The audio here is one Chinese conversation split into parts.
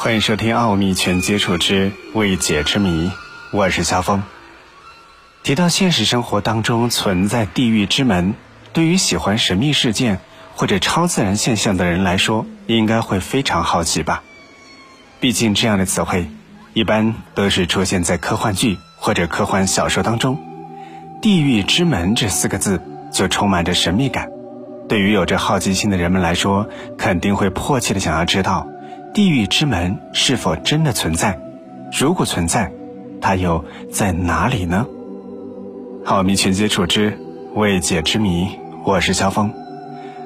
欢迎收听《奥秘全接触之未解之谜》，我是肖峰。提到现实生活当中存在地狱之门，对于喜欢神秘事件或者超自然现象的人来说，应该会非常好奇吧？毕竟这样的词汇，一般都是出现在科幻剧或者科幻小说当中。地狱之门这四个字就充满着神秘感，对于有着好奇心的人们来说，肯定会迫切的想要知道，地狱之门是否真的存在？如果存在，它又在哪里呢？好，密全接触之未解之谜，我是肖峰。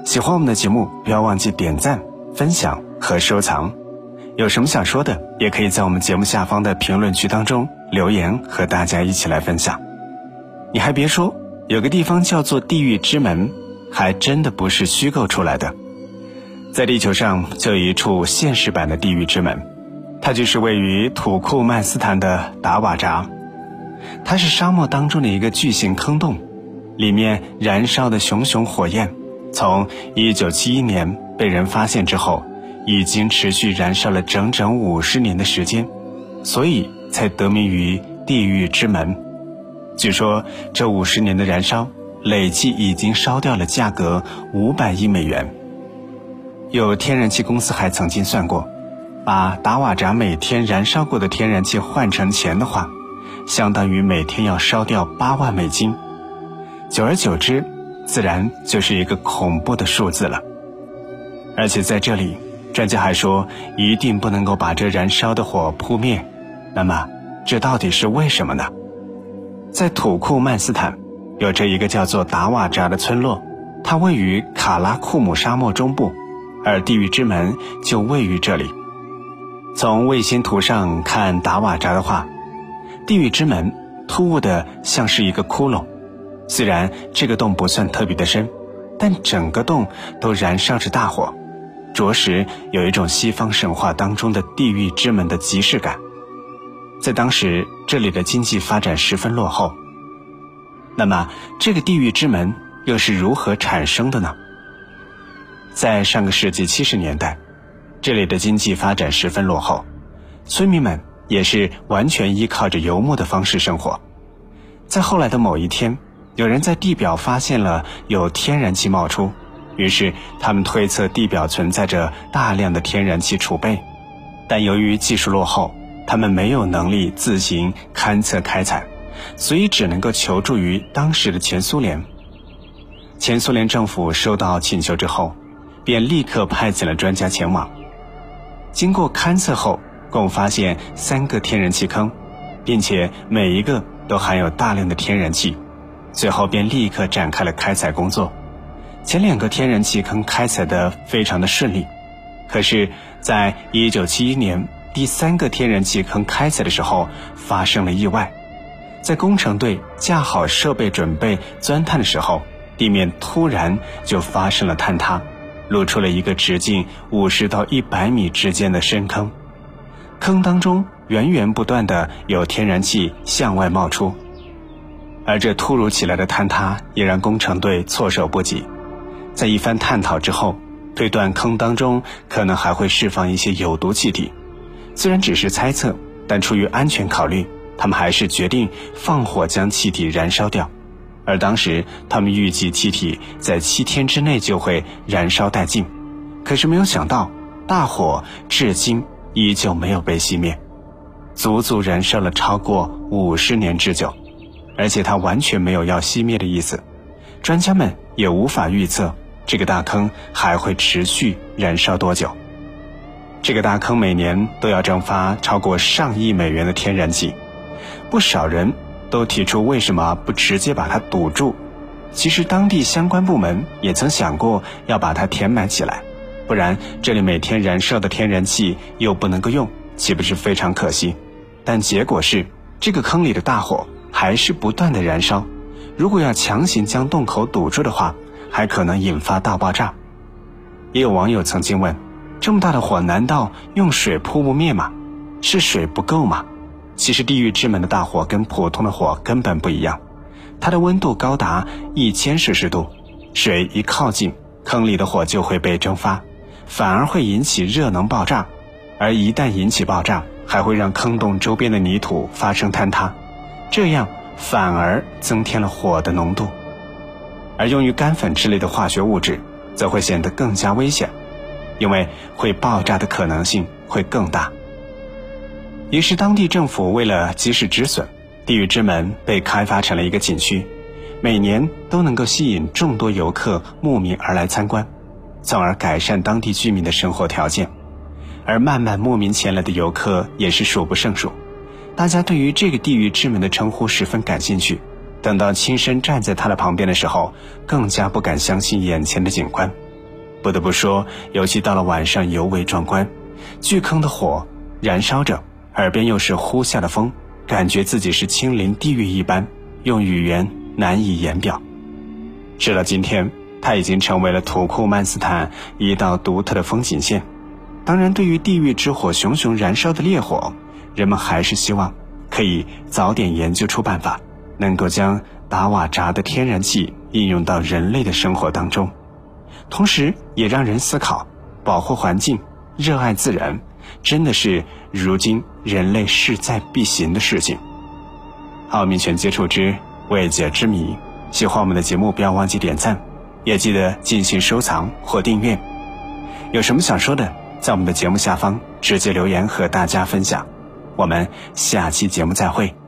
喜欢我们的节目，不要忘记点赞、分享和收藏。有什么想说的，也可以在我们节目下方的评论区当中留言，和大家一起来分享。你还别说，有个地方叫做地狱之门，还真的不是虚构出来的。在地球上就有一处现实版的地狱之门，它就是位于土库曼斯坦的达瓦扎。它是沙漠当中的一个巨型坑洞，里面燃烧的熊熊火焰，从1971年被人发现之后，已经持续燃烧了整整五十年的时间，所以才得名于地狱之门。据说这五十年的燃烧，累计已经烧掉了价格五百亿美元。有天然气公司还曾经算过，把达瓦扎每天燃烧过的天然气换成钱的话，相当于每天要烧掉八万美金。久而久之，自然就是一个恐怖的数字了。而且在这里，专家还说一定不能够把这燃烧的火扑灭。那么，这到底是为什么呢？在土库曼斯坦，有着一个叫做达瓦扎的村落，它位于卡拉库姆沙漠中部，而地狱之门就位于这里。从卫星图上看达瓦扎的话，地狱之门突兀的像是一个窟窿。虽然这个洞不算特别的深，但整个洞都燃烧着大火，着实有一种西方神话当中的地狱之门的即视感。在当时，这里的经济发展十分落后。那么，这个地狱之门又是如何产生的呢？在上个世纪七十年代，这里的经济发展十分落后，村民们也是完全依靠着游牧的方式生活。在后来的某一天，有人在地表发现了有天然气冒出，于是他们推测地表存在着大量的天然气储备，但由于技术落后。他们没有能力自行勘测开采，所以只能够求助于当时的前苏联。前苏联政府收到请求之后，便立刻派遣了专家前往。经过勘测后，共发现三个天然气坑，并且每一个都含有大量的天然气。随后便立刻展开了开采工作。前两个天然气坑开采的非常的顺利，可是，在一九七一年。第三个天然气坑开采的时候发生了意外，在工程队架好设备准备钻探的时候，地面突然就发生了坍塌，露出了一个直径五十到一百米之间的深坑，坑当中源源不断的有天然气向外冒出，而这突如其来的坍塌也让工程队措手不及，在一番探讨之后，推断坑当中可能还会释放一些有毒气体。虽然只是猜测，但出于安全考虑，他们还是决定放火将气体燃烧掉。而当时他们预计气体在七天之内就会燃烧殆尽，可是没有想到，大火至今依旧没有被熄灭，足足燃烧了超过五十年之久，而且它完全没有要熄灭的意思。专家们也无法预测这个大坑还会持续燃烧多久。这个大坑每年都要蒸发超过上亿美元的天然气，不少人都提出为什么不直接把它堵住？其实当地相关部门也曾想过要把它填埋起来，不然这里每天燃烧的天然气又不能够用，岂不是非常可惜？但结果是，这个坑里的大火还是不断的燃烧。如果要强行将洞口堵住的话，还可能引发大爆炸。也有网友曾经问。这么大的火，难道用水扑不灭吗？是水不够吗？其实地狱之门的大火跟普通的火根本不一样，它的温度高达一千摄氏度，水一靠近，坑里的火就会被蒸发，反而会引起热能爆炸，而一旦引起爆炸，还会让坑洞周边的泥土发生坍塌，这样反而增添了火的浓度。而用于干粉之类的化学物质，则会显得更加危险，因为会爆炸的可能性会更大。于是，当地政府为了及时止损，地狱之门被开发成了一个景区，每年都能够吸引众多游客慕名而来参观，从而改善当地居民的生活条件。而慢慢慕名前来的游客也是数不胜数，大家对于这个地狱之门的称呼十分感兴趣。等到亲身站在它的旁边的时候，更加不敢相信眼前的景观。不得不说，尤其到了晚上尤为壮观。巨坑的火燃烧着，耳边又是呼啸的风，感觉自己是亲临地狱一般，用语言难以言表。直到今天，它已经成为了土库曼斯坦一道独特的风景线。当然，对于地狱之火熊熊燃烧的烈火，人们还是希望可以早点研究出办法。能够将达瓦扎的天然气应用到人类的生活当中，同时也让人思考：保护环境、热爱自然，真的是如今人类势在必行的事情。奥秘全接触之未解之谜，喜欢我们的节目，不要忘记点赞，也记得进行收藏或订阅。有什么想说的，在我们的节目下方直接留言和大家分享。我们下期节目再会。